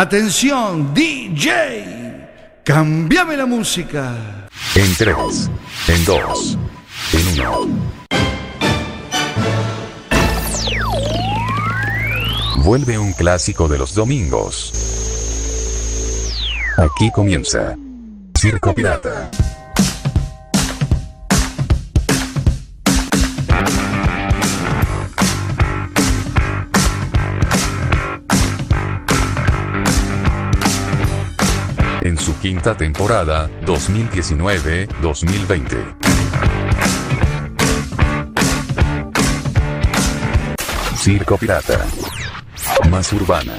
Atención, DJ, cambiame la música. En tres, en dos, en uno. Vuelve un clásico de los domingos. Aquí comienza Circo Pirata. quinta temporada, 2019-2020. Circo Pirata. Más urbana.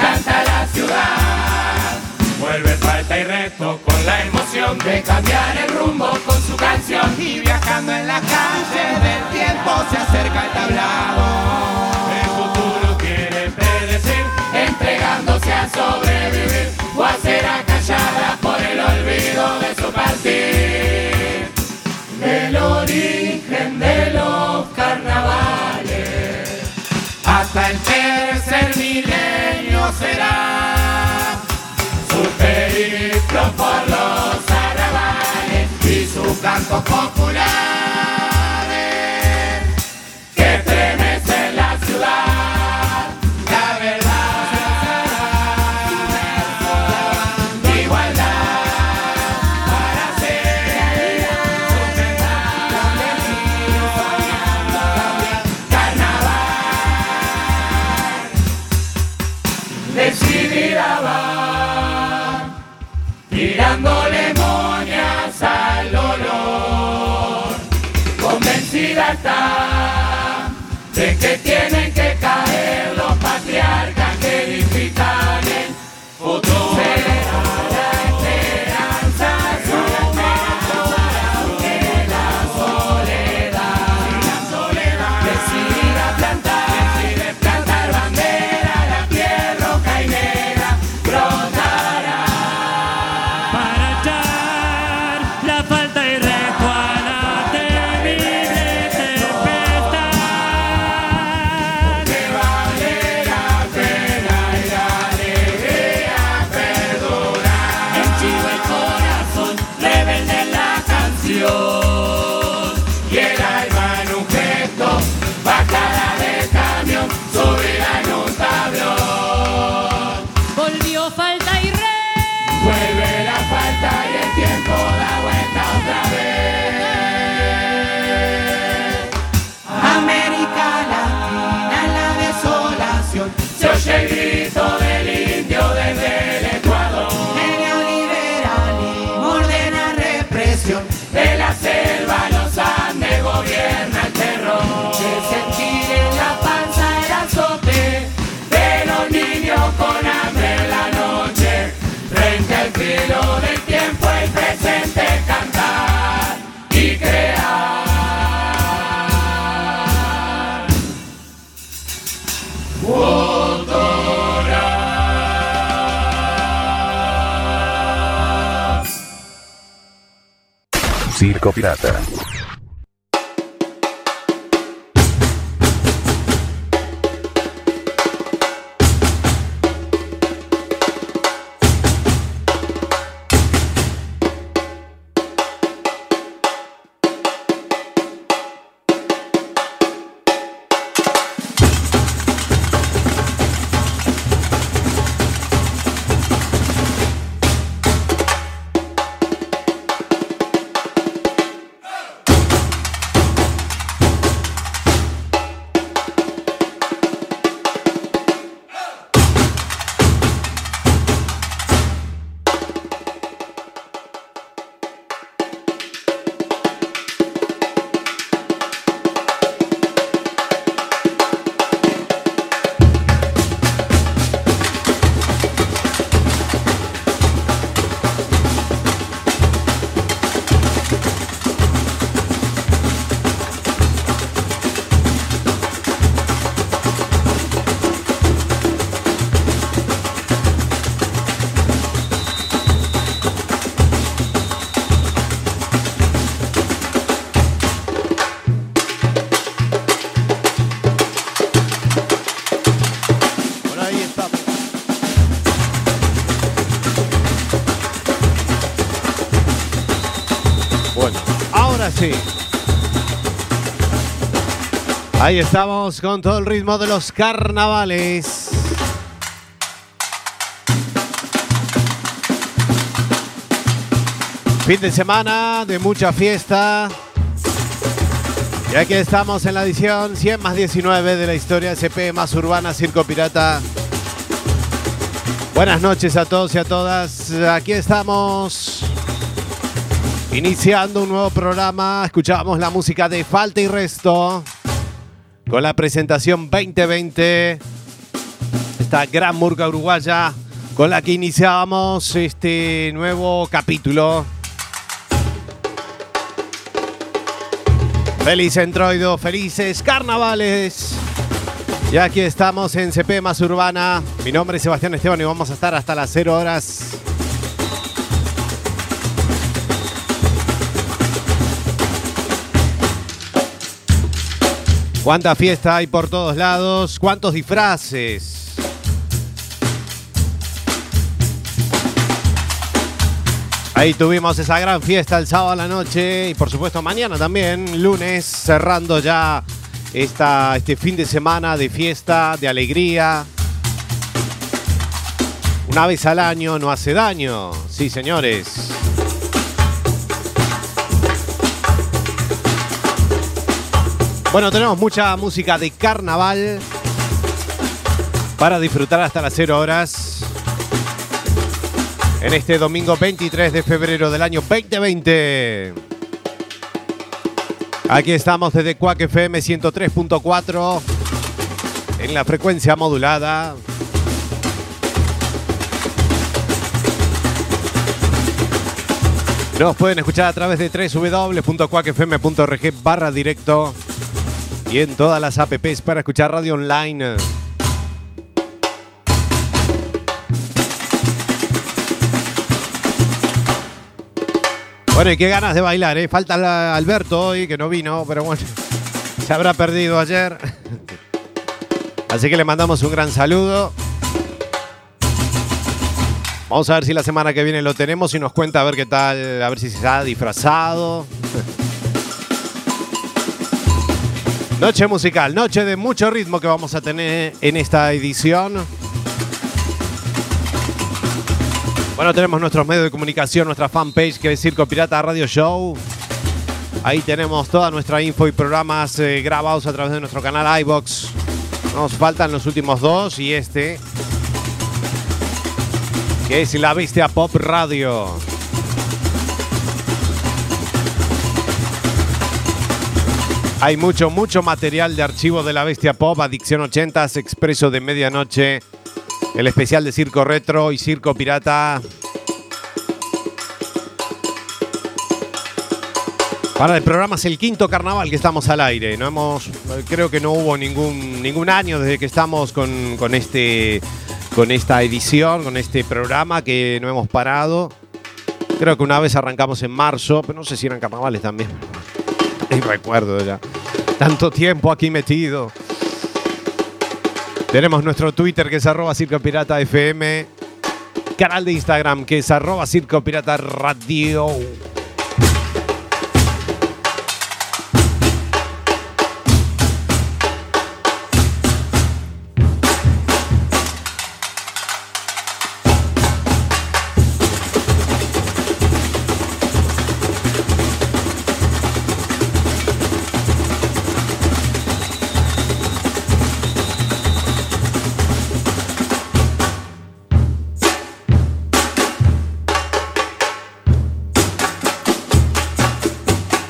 canta la ciudad. Vuelve falta y resto con la emoción de cambiar el rumbo con su canción. Y viajando en la calle del tiempo se acerca el tablado. El futuro quiere predecir, entregándose a sobrevivir o a ser milenio será su periplo por los arrabales y su canto popular. Circo Pirata. Ahí estamos con todo el ritmo de los carnavales. Fin de semana de mucha fiesta. Y aquí estamos en la edición 100 más 19 de la historia SP más urbana Circo Pirata. Buenas noches a todos y a todas. Aquí estamos iniciando un nuevo programa. Escuchamos la música de Falta y Resto con la presentación 2020. Esta gran murga uruguaya con la que iniciamos este nuevo capítulo. Feliz entroido, felices carnavales. Y aquí estamos en CP Más Urbana. Mi nombre es Sebastián Esteban y vamos a estar hasta las 0 horas. Cuánta fiesta hay por todos lados, cuántos disfraces. Ahí tuvimos esa gran fiesta el sábado a la noche y por supuesto mañana también, lunes, cerrando ya esta, este fin de semana de fiesta, de alegría. Una vez al año no hace daño, sí señores. Bueno, tenemos mucha música de carnaval para disfrutar hasta las 0 horas en este domingo 23 de febrero del año 2020. Aquí estamos desde Cuac FM 103.4 en la frecuencia modulada. Nos pueden escuchar a través de www.cuacfm.org barra directo y en todas las apps para escuchar radio online. Bueno, y qué ganas de bailar, ¿eh? Falta Alberto hoy, que no vino, pero bueno, se habrá perdido ayer. Así que le mandamos un gran saludo. Vamos a ver si la semana que viene lo tenemos y nos cuenta a ver qué tal, a ver si se ha disfrazado. Noche musical, noche de mucho ritmo que vamos a tener en esta edición. Bueno, tenemos nuestros medios de comunicación, nuestra fanpage que es Circo Pirata Radio Show. Ahí tenemos toda nuestra info y programas eh, grabados a través de nuestro canal iBox. Nos faltan los últimos dos y este, que es La Bestia Pop Radio. Hay mucho, mucho material de archivo de La Bestia Pop, Adicción 80s, Expreso de Medianoche, el especial de Circo Retro y Circo Pirata. Para el programa es el quinto carnaval que estamos al aire. No hemos, creo que no hubo ningún, ningún año desde que estamos con, con este, con esta edición, con este programa que no hemos parado. Creo que una vez arrancamos en marzo, pero no sé si eran carnavales también. Ni recuerdo ya. Tanto tiempo aquí metido. Tenemos nuestro Twitter que es arroba Circo Pirata FM. Canal de Instagram que es arroba Circo Pirata Radio.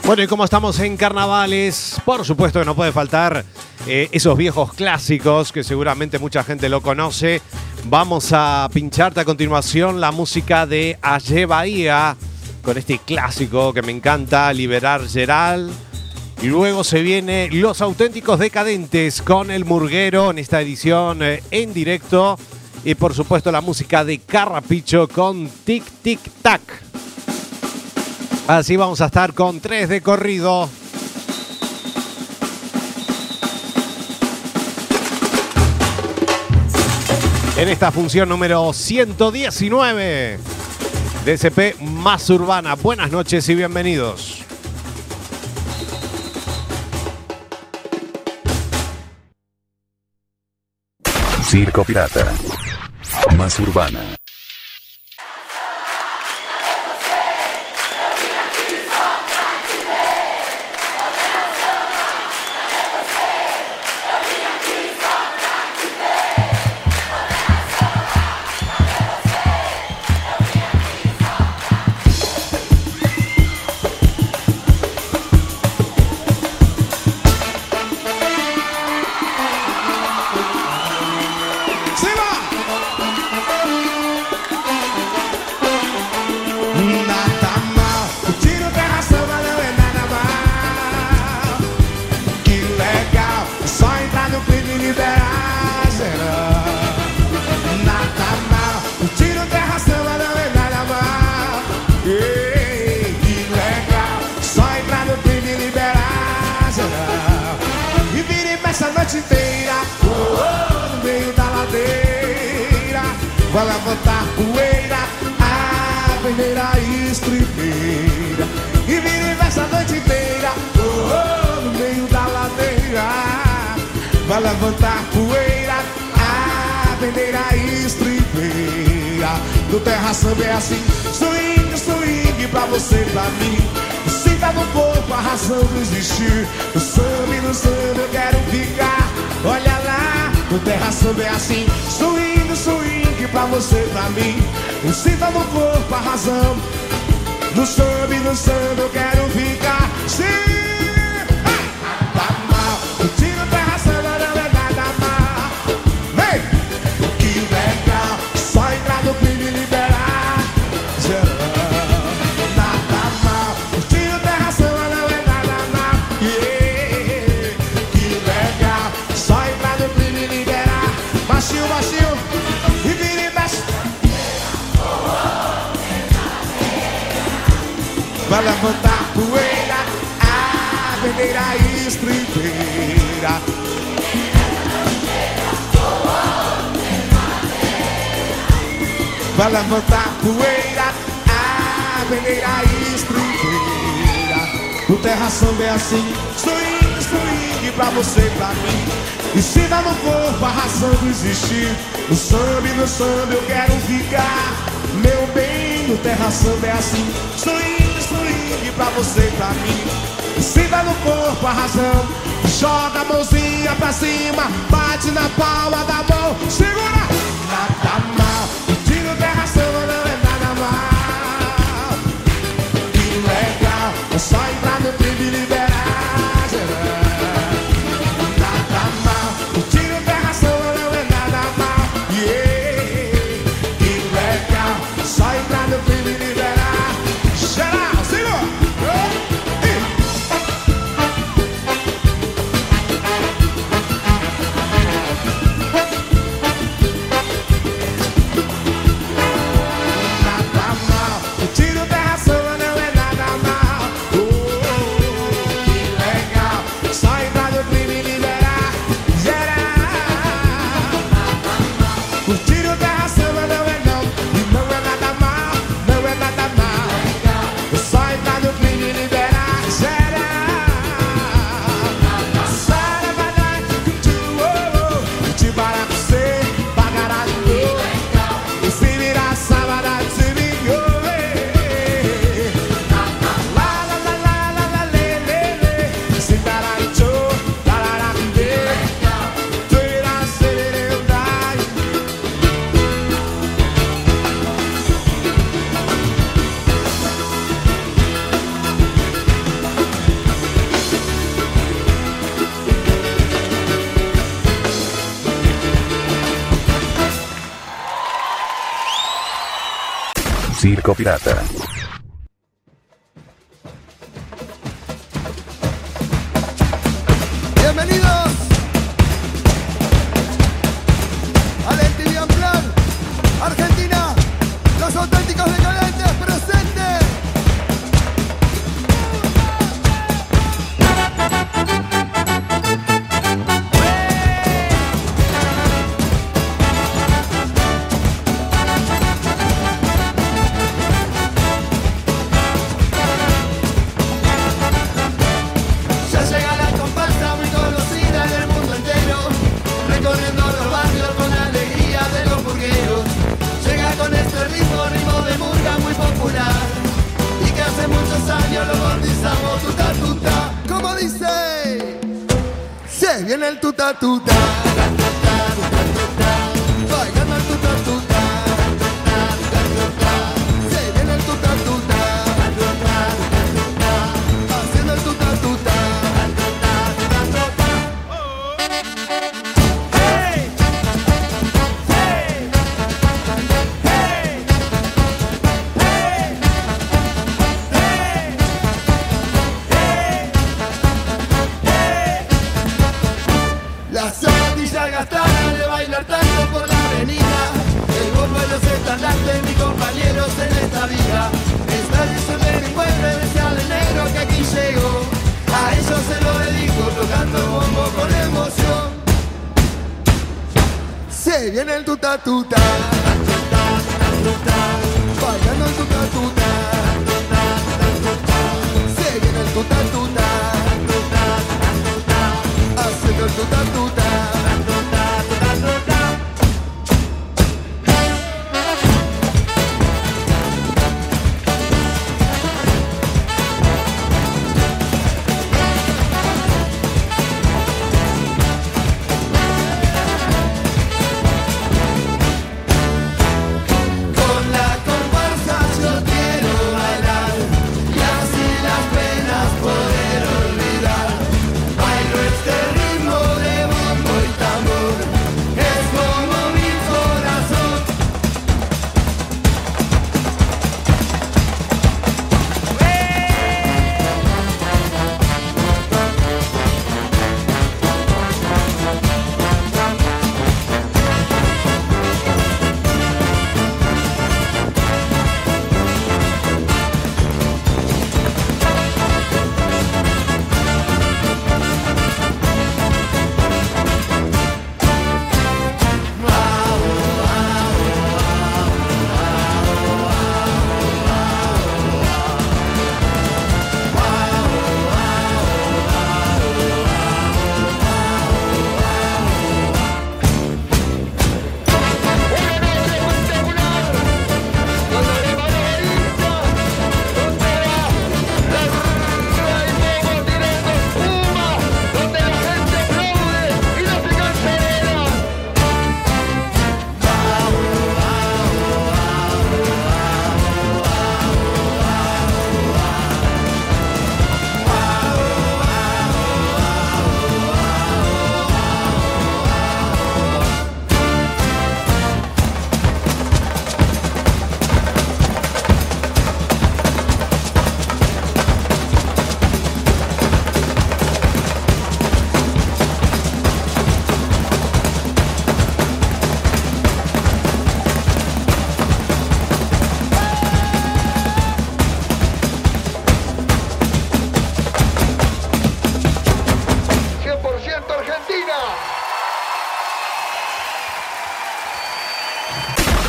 Bueno, y como estamos en carnavales, por supuesto que no puede faltar eh, esos viejos clásicos que seguramente mucha gente lo conoce. Vamos a pincharte a continuación la música de Aye Bahía con este clásico que me encanta, Liberar Geral. Y luego se viene Los Auténticos Decadentes con El Murguero en esta edición eh, en directo. Y por supuesto la música de Carrapicho con Tic Tic Tac. Así vamos a estar con tres de corrido. En esta función número 119, DCP Más Urbana. Buenas noches y bienvenidos. Circo Pirata. Más Urbana. Levantar poeira, a peneira estribeira. No terra samba é assim, swing, swing pra você e pra mim. Sinta no corpo a razão de existir. No samba e no samba eu quero ficar. Olha lá, no terra samba é assim. Swing, swing pra você e pra mim. Sinta no corpo a razão. No samba e no samba eu quero Vai levantar poeira, a bandeira estribeira. Vai levantar poeira, a bandeira estribeira. O terra samba é assim, swing, swing pra você e pra mim. Ensina no corpo a razão de existir. No samba e no samba eu quero ficar. Meu bem, no terra samba é assim, swing pra você e pra mim. Ensina no corpo a razão. Joga a mãozinha pra cima, bate na palma da mão, segura! Nada mal, o tiro terra samba não é nada mal. Que legal, é só entrar no clipe e liberar Pirata.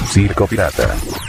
Circo Pirata.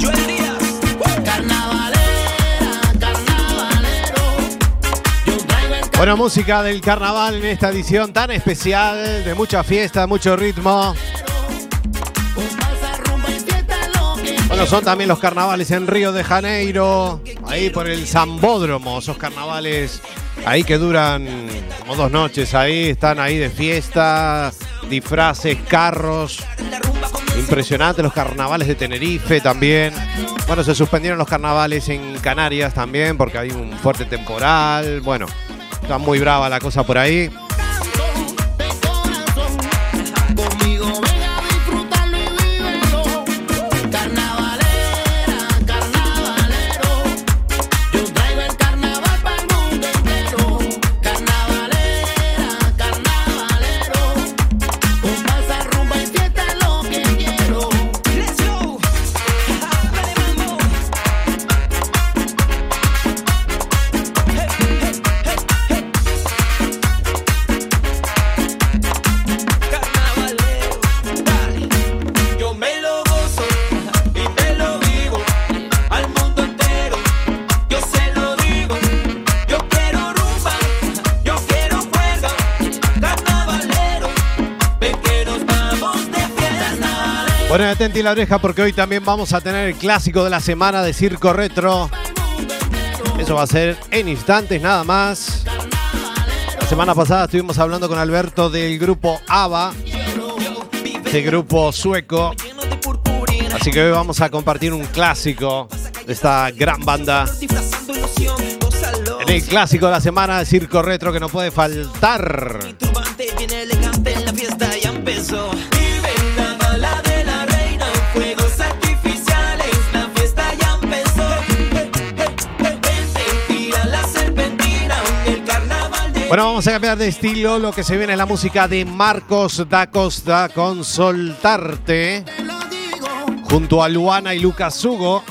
Joel Díaz. Carnavalera, carnavalero. Yo traigo el Buena música del carnaval en esta edición tan especial, de mucha fiesta, mucho ritmo. Bueno, son también los carnavales en Río de Janeiro, ahí por el Zambódromo, esos carnavales ahí que duran como dos noches, ahí están ahí de fiesta, disfraces, carros. Impresionante los carnavales de Tenerife también. Bueno, se suspendieron los carnavales en Canarias también porque hay un fuerte temporal. Bueno, está muy brava la cosa por ahí. Bueno, atenti la oreja porque hoy también vamos a tener el clásico de la semana de Circo Retro. Eso va a ser en instantes nada más. La semana pasada estuvimos hablando con Alberto del grupo ABBA, este grupo sueco. Así que hoy vamos a compartir un clásico de esta gran banda. El clásico de la semana de Circo Retro que no puede faltar. Bueno, vamos a cambiar de estilo. Lo que se viene es la música de Marcos da Costa con Soltarte. Junto a Luana y Lucas Hugo.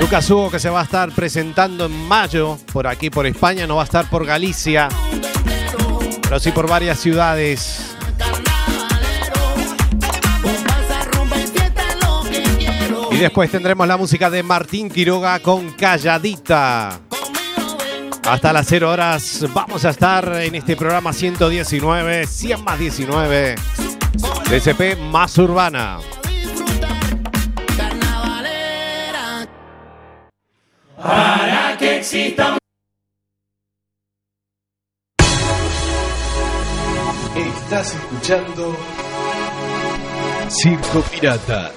Lucas Hugo que se va a estar presentando en mayo por aquí, por España. No va a estar por Galicia. Pero sí por varias ciudades. Y después tendremos la música de Martín Quiroga con Calladita. Hasta las 0 horas vamos a estar en este programa 119, 100 más 19, DCP más urbana. Para que exista Estás escuchando Circo Pirata.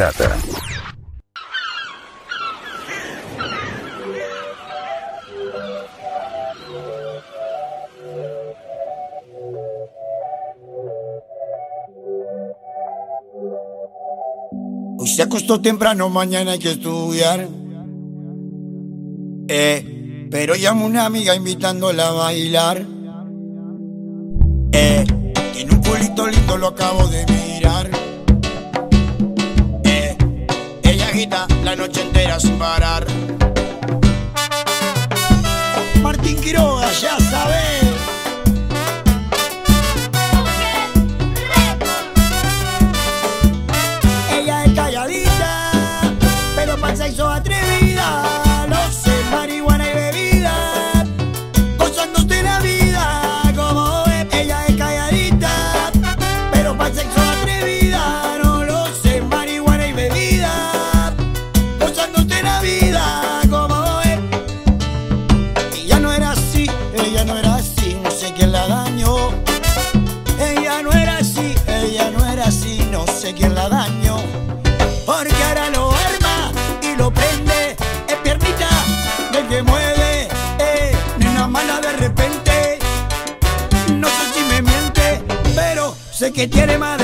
pirata. Hoy se acostó temprano, mañana hay que estudiar. Eh, pero llamo una amiga invitándola a bailar. Eh, tiene un culito lindo, lo acabo de mirar. quieras parar. Martín Quiroga, ya sabes. que tiene más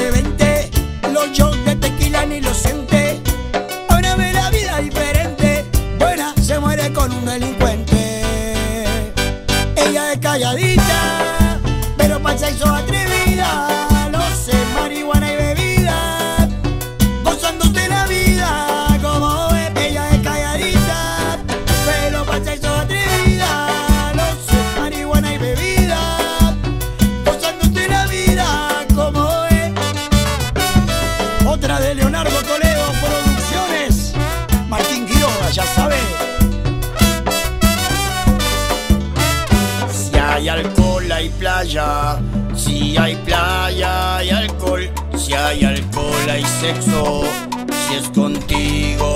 playa. Si hay playa hay alcohol, si hay alcohol hay sexo, si es contigo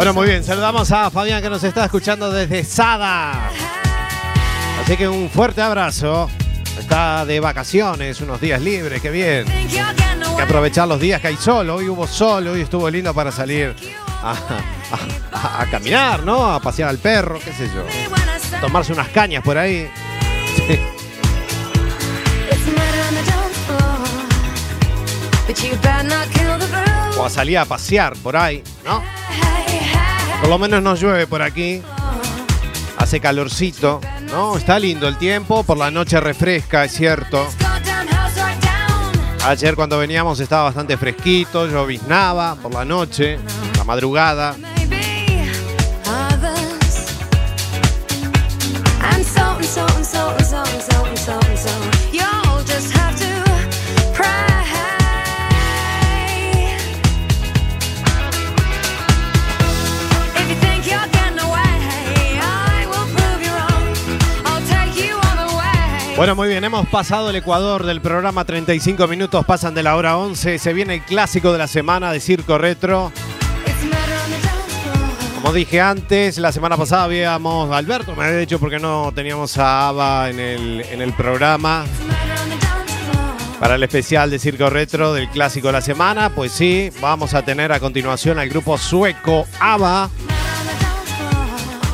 Bueno, muy bien, saludamos a Fabián que nos está escuchando desde Sada. Así que un fuerte abrazo. Está de vacaciones, unos días libres, qué bien. Hay que aprovechar los días que hay sol. Hoy hubo sol, hoy estuvo lindo para salir a, a- a caminar, ¿no? A pasear al perro, qué sé yo. Tomarse unas cañas por ahí. Sí. O a salir a pasear por ahí, ¿no? Por lo menos no llueve por aquí. Hace calorcito, ¿no? Está lindo el tiempo. Por la noche refresca, es cierto. Ayer cuando veníamos estaba bastante fresquito, lloviznaba por la noche, la madrugada. Bueno, muy bien, hemos pasado el Ecuador del programa 35 minutos, pasan de la hora 11, se viene el clásico de la semana de Circo Retro. Como dije antes, la semana pasada habíamos, Alberto me había dicho porque no teníamos a Ava en el, en el programa para el especial de Circo Retro del clásico de la semana. Pues sí, vamos a tener a continuación al grupo sueco ABBA.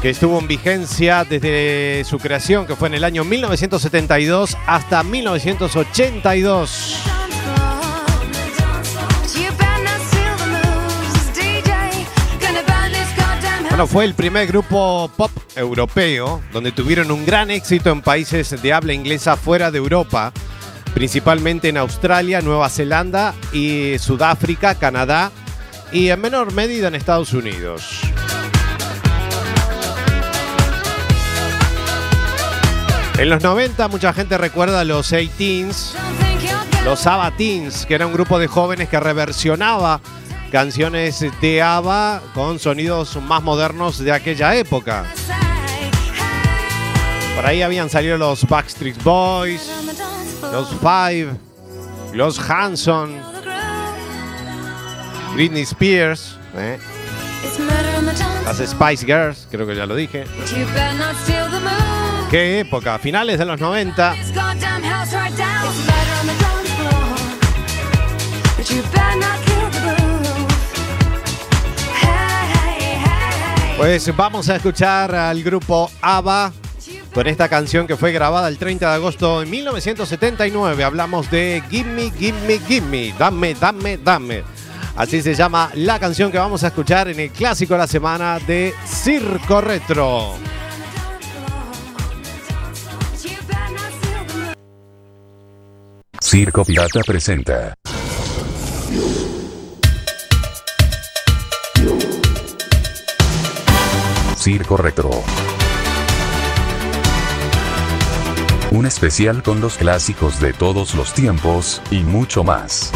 Que estuvo en vigencia desde su creación, que fue en el año 1972 hasta 1982. You better not steal the moves, DJ. Gonna burn this goddamn house. Bueno, fue el primer grupo pop europeo donde tuvieron un gran éxito en países de habla inglesa fuera de Europa, principalmente en Australia, Nueva Zelanda y Sudáfrica, Canadá y en menor medida en Estados Unidos. En los 90 mucha gente recuerda los 18s, los ABBA Teens, que era un grupo de jóvenes que reversionaba canciones de ABBA con sonidos más modernos de aquella época. Por ahí habían salido los Backstreet Boys, los Five, los Hanson, Britney Spears, ¿eh? Las Spice Girls, creo que ya lo dije. ¿Qué época? Finales de los 90. This goddamn house right down. It's murder on the dance floor. But you better not kill the groove. Hey, hey, hey, hey. Pues vamos a escuchar al grupo ABBA con esta canción que fue grabada el 30 de agosto de 1979. Hablamos de Gimme, Gimme, Gimme. Dame, dame, dame. Así se llama la canción que vamos a escuchar en el clásico de la semana de Circo Retro. Circo Pirata presenta. Circo Retro. Un especial con los clásicos de todos los tiempos, y mucho más.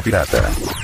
Pirata.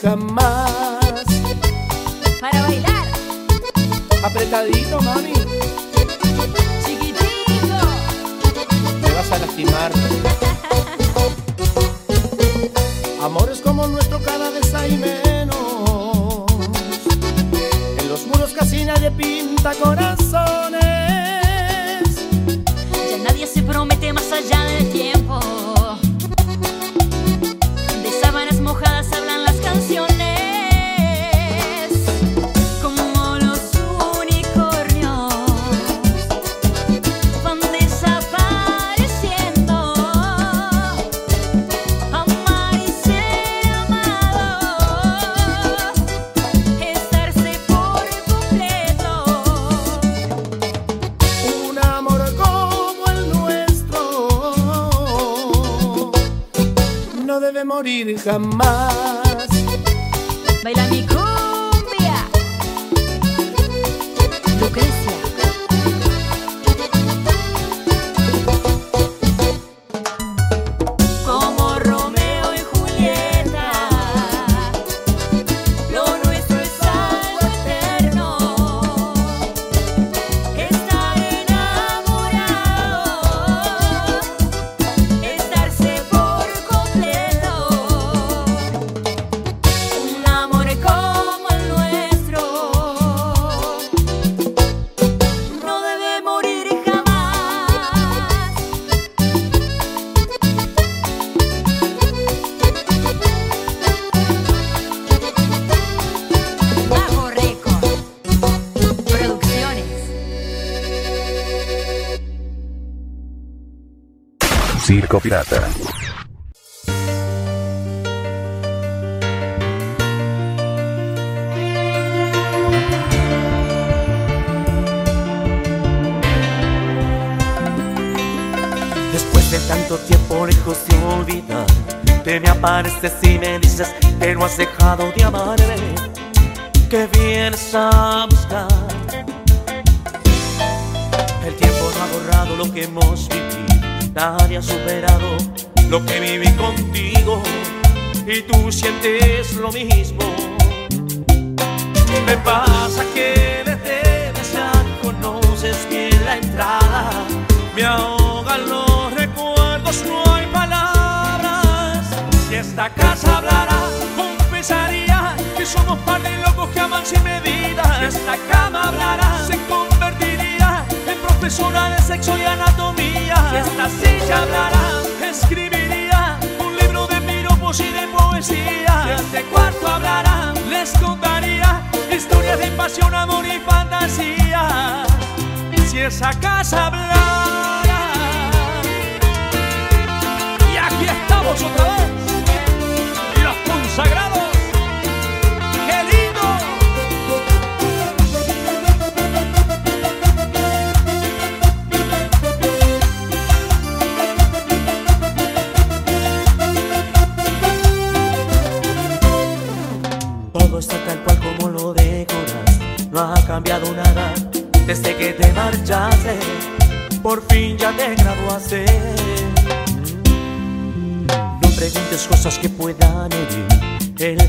jamás. Para bailar. Apretadito, mami. Chiquitito. Te vas a lastimar. Amores como nuestro cada vez hay menos. En los muros casi nadie pinta corazón. Come man. Después de tanto tiempo lejos de olvidar, te me apareces y me dices que no has dejado de amarme, que vienes a buscar. El tiempo no ha borrado lo que hemos vivido, nadie ha superado lo que viví contigo y tú sientes lo mismo. Me pasa que temes, ya conoces bien la entrada, me ahogan los recuerdos, no hay palabras. Si esta casa hablara, confesaría que somos par de locos que aman sin medida. Esta cama hablara, se convertiría en profesora de sexo y anatomía. Esta silla hablara, escribiría un libro de piropos y de poesía. Si este cuarto hablara, les contaría historias de pasión, amor y fantasía. Si esa casa hablara,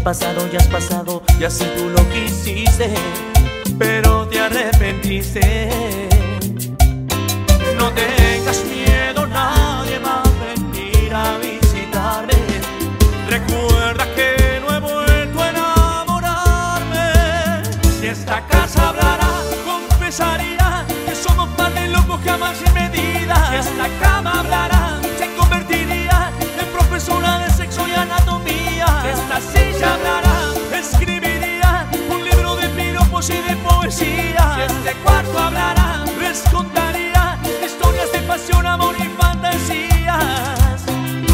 pasado ya has pasado y así tú lo quisiste, pero te arrepentiste. No tengas miedo, nadie va a venir a visitarme. Recuerda que no he vuelto a enamorarme. Si esta casa hablara, confesaría que somos par de locos que aman sin medida. Si esta cama silla hablara, escribiría un libro de piropos y de poesía. Si este cuarto hablara, les contaría historias de pasión, amor y fantasías.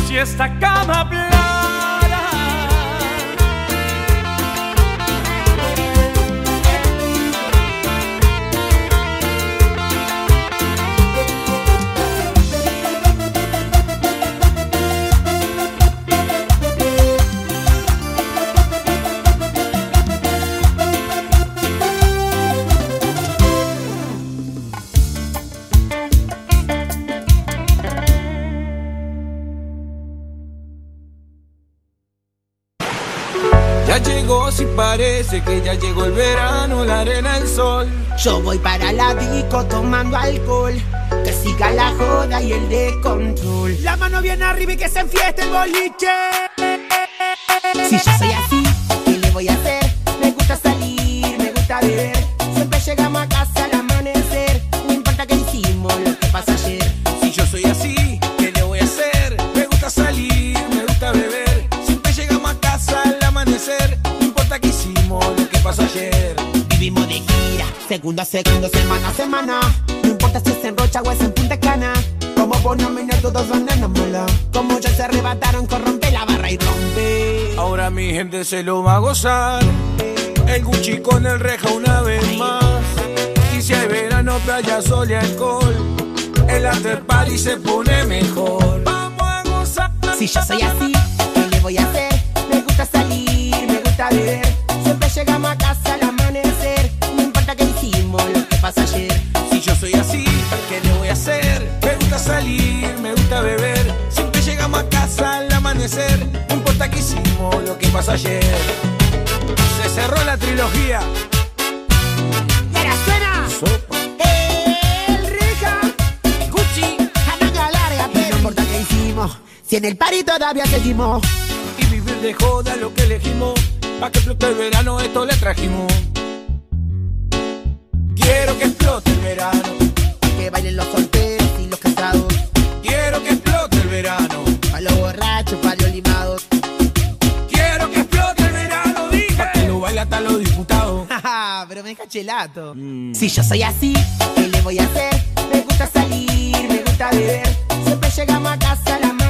Si esta cama hablara. Ya llegó, si parece que ya llegó el verano, la arena, el sol. Yo voy para la disco tomando alcohol. Que siga la joda y el descontrol. La mano bien arriba y que se enfieste el boliche. Si yo soy así, ¿qué le voy a hacer? Me gusta salir, me gusta beber. Siempre llegamos a segundo a segundo, semana a semana. No importa si es en Rocha o es en Punta Cana. Como me todos son mala. Como yo se arrebataron, corrompe la barra y rompe. Ahora mi gente se lo va a gozar. El Gucci con el reja una vez más. Y si hay verano, playa, sol y alcohol. El after party se pone mejor. Vamos a gozar. Si yo soy así, ¿qué le voy a hacer? Me gusta salir, me gusta beber. Siempre llegamos a casa que ayer. Si yo soy así, ¿qué le voy a hacer? Me gusta salir, me gusta beber. Siempre llegamos a casa al amanecer. No importa qué hicimos, lo que pasó ayer. Se cerró la trilogía. Y ahora suena. El Reja, el Gucci, a manga larga, pero no importa qué hicimos. Si en el party todavía seguimos. Y vivir de joda lo que elegimos. Pa' que explote el verano, esto le trajimos. Quiero que explote el verano. Que bailen los solteros y los casados. Quiero que explote el verano. Pa' los borrachos, pa' los limados. Quiero que explote el verano, dije. Pa' que lo baila hasta los diputados. Jaja, pero me deja chelato. Si yo soy así, ¿qué le voy a hacer? Me gusta salir, me gusta beber. Siempre llegamos a casa al amanecer.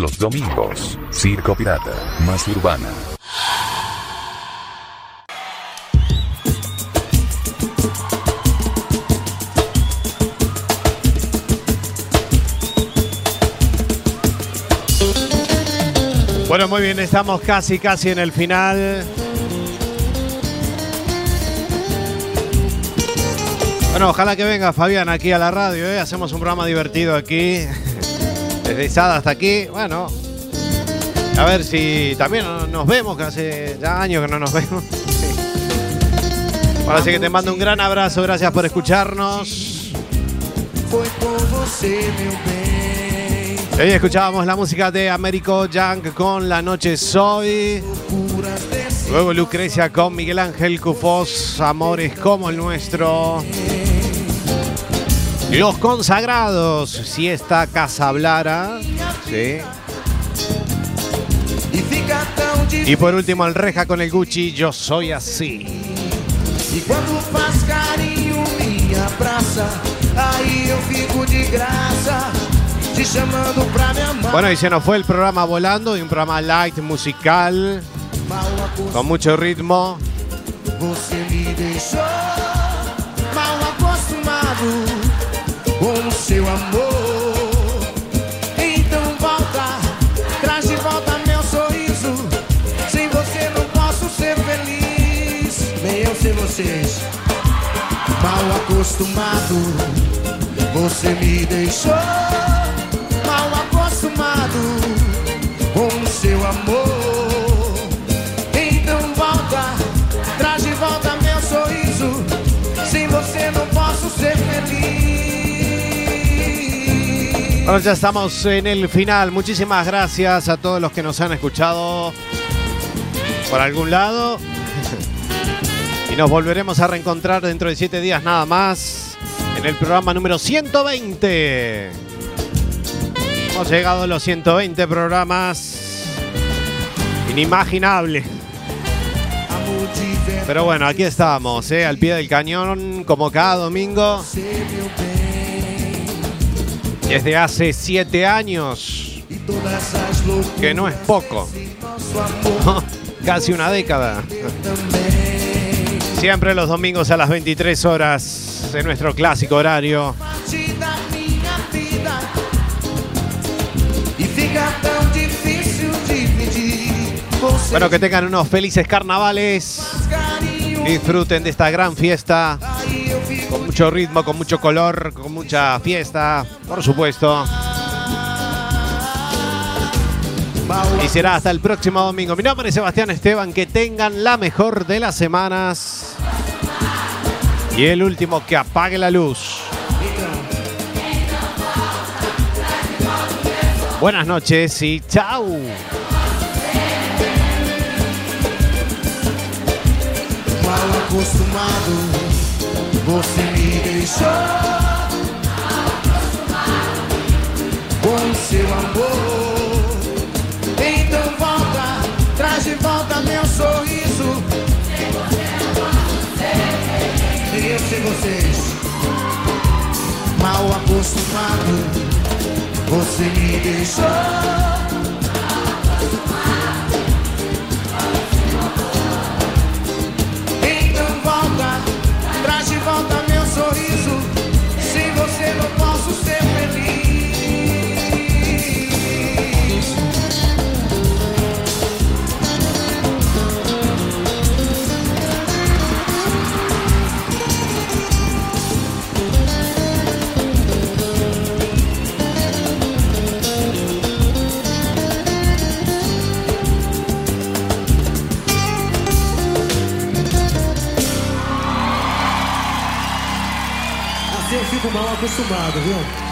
Los domingos, Circo Pirata, más urbana. Bueno, muy bien, estamos casi, casi en el final. Bueno, ojalá que venga Fabián aquí a la radio, ¿eh? hacemos un programa divertido aquí, desde hasta aquí. Bueno, a ver si también no- nos vemos, que hace ya años que no nos vemos. Ahora sí que te mando un gran abrazo, gracias por escucharnos. Hoy escuchábamos la música de Américo Young con La Noche Soy. Luego Lucrecia con Miguel Ángel Cufós, Amores como el nuestro. Los consagrados, si esta casa hablara. Sí. Y por último el Reja con el Gucci, Yo Soy Así. Faz me fico de graça. Bueno, y se nos fue el programa volando y un programa light musical con mucho ritmo. Seu amor. Então volta, traz de volta meu sorriso. Sem você não posso ser feliz. Nem eu sem vocês. Mal acostumado, você me deixou mal acostumado com o seu amor. Bueno, ya estamos en el final. Muchísimas gracias a todos los que nos han escuchado por algún lado. Y nos volveremos a reencontrar dentro de siete días nada más en el programa número 120. Hemos llegado a los 120 programas. Inimaginable. Pero bueno, aquí estamos, ¿eh? al pie del cañón, como cada domingo. Desde hace siete años, que no es poco. Casi una década. Siempre los domingos a las 23 horas de nuestro clásico horario. Bueno, que tengan unos felices carnavales. Disfruten de esta gran fiesta. Mucho ritmo, con mucho color, con mucha fiesta, por supuesto. Y será hasta el próximo domingo. Mi nombre es Sebastián Esteban. Que tengan la mejor de las semanas. Y el último, que apague la luz. Buenas noches y chao. acostumado, você me deixou com seu amor. Então volta, traz de volta meu sorriso. Nem eu sem vocês, mal acostumado, você me deixou. Acostumado, viu?